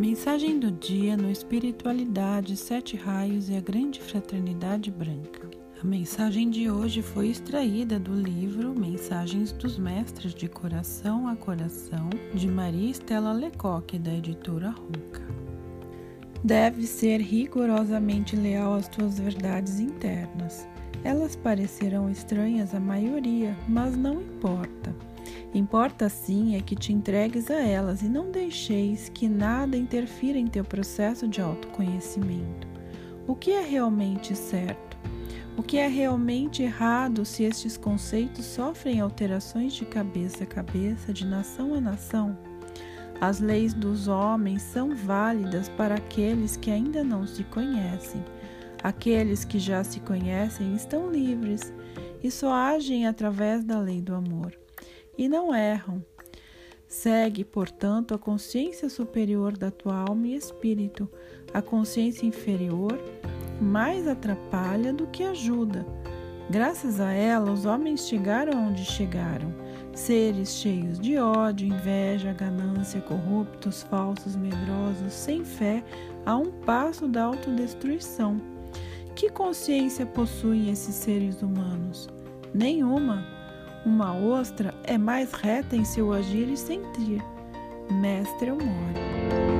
Mensagem do dia no Espiritualidade, Sete Raios e a Grande Fraternidade Branca. A mensagem de hoje foi extraída do livro Mensagens dos Mestres de Coração a Coração, de Maria Estela Lecoque, da editora Ruca. Deve ser rigorosamente leal às tuas verdades internas. Elas parecerão estranhas à maioria, mas não importa. Importa sim é que te entregues a elas e não deixeis que nada interfira em teu processo de autoconhecimento. O que é realmente certo? O que é realmente errado se estes conceitos sofrem alterações de cabeça a cabeça, de nação a nação? As leis dos homens são válidas para aqueles que ainda não se conhecem. Aqueles que já se conhecem estão livres e só agem através da lei do amor e não erram. Segue, portanto, a consciência superior da tua alma e espírito. A consciência inferior mais atrapalha do que ajuda. Graças a ela, os homens chegaram onde chegaram. Seres cheios de ódio, inveja, ganância, corruptos, falsos, medrosos, sem fé, a um passo da autodestruição. Que consciência possuem esses seres humanos? Nenhuma. Uma ostra é mais reta em seu agir e sentir. Mestre Amor.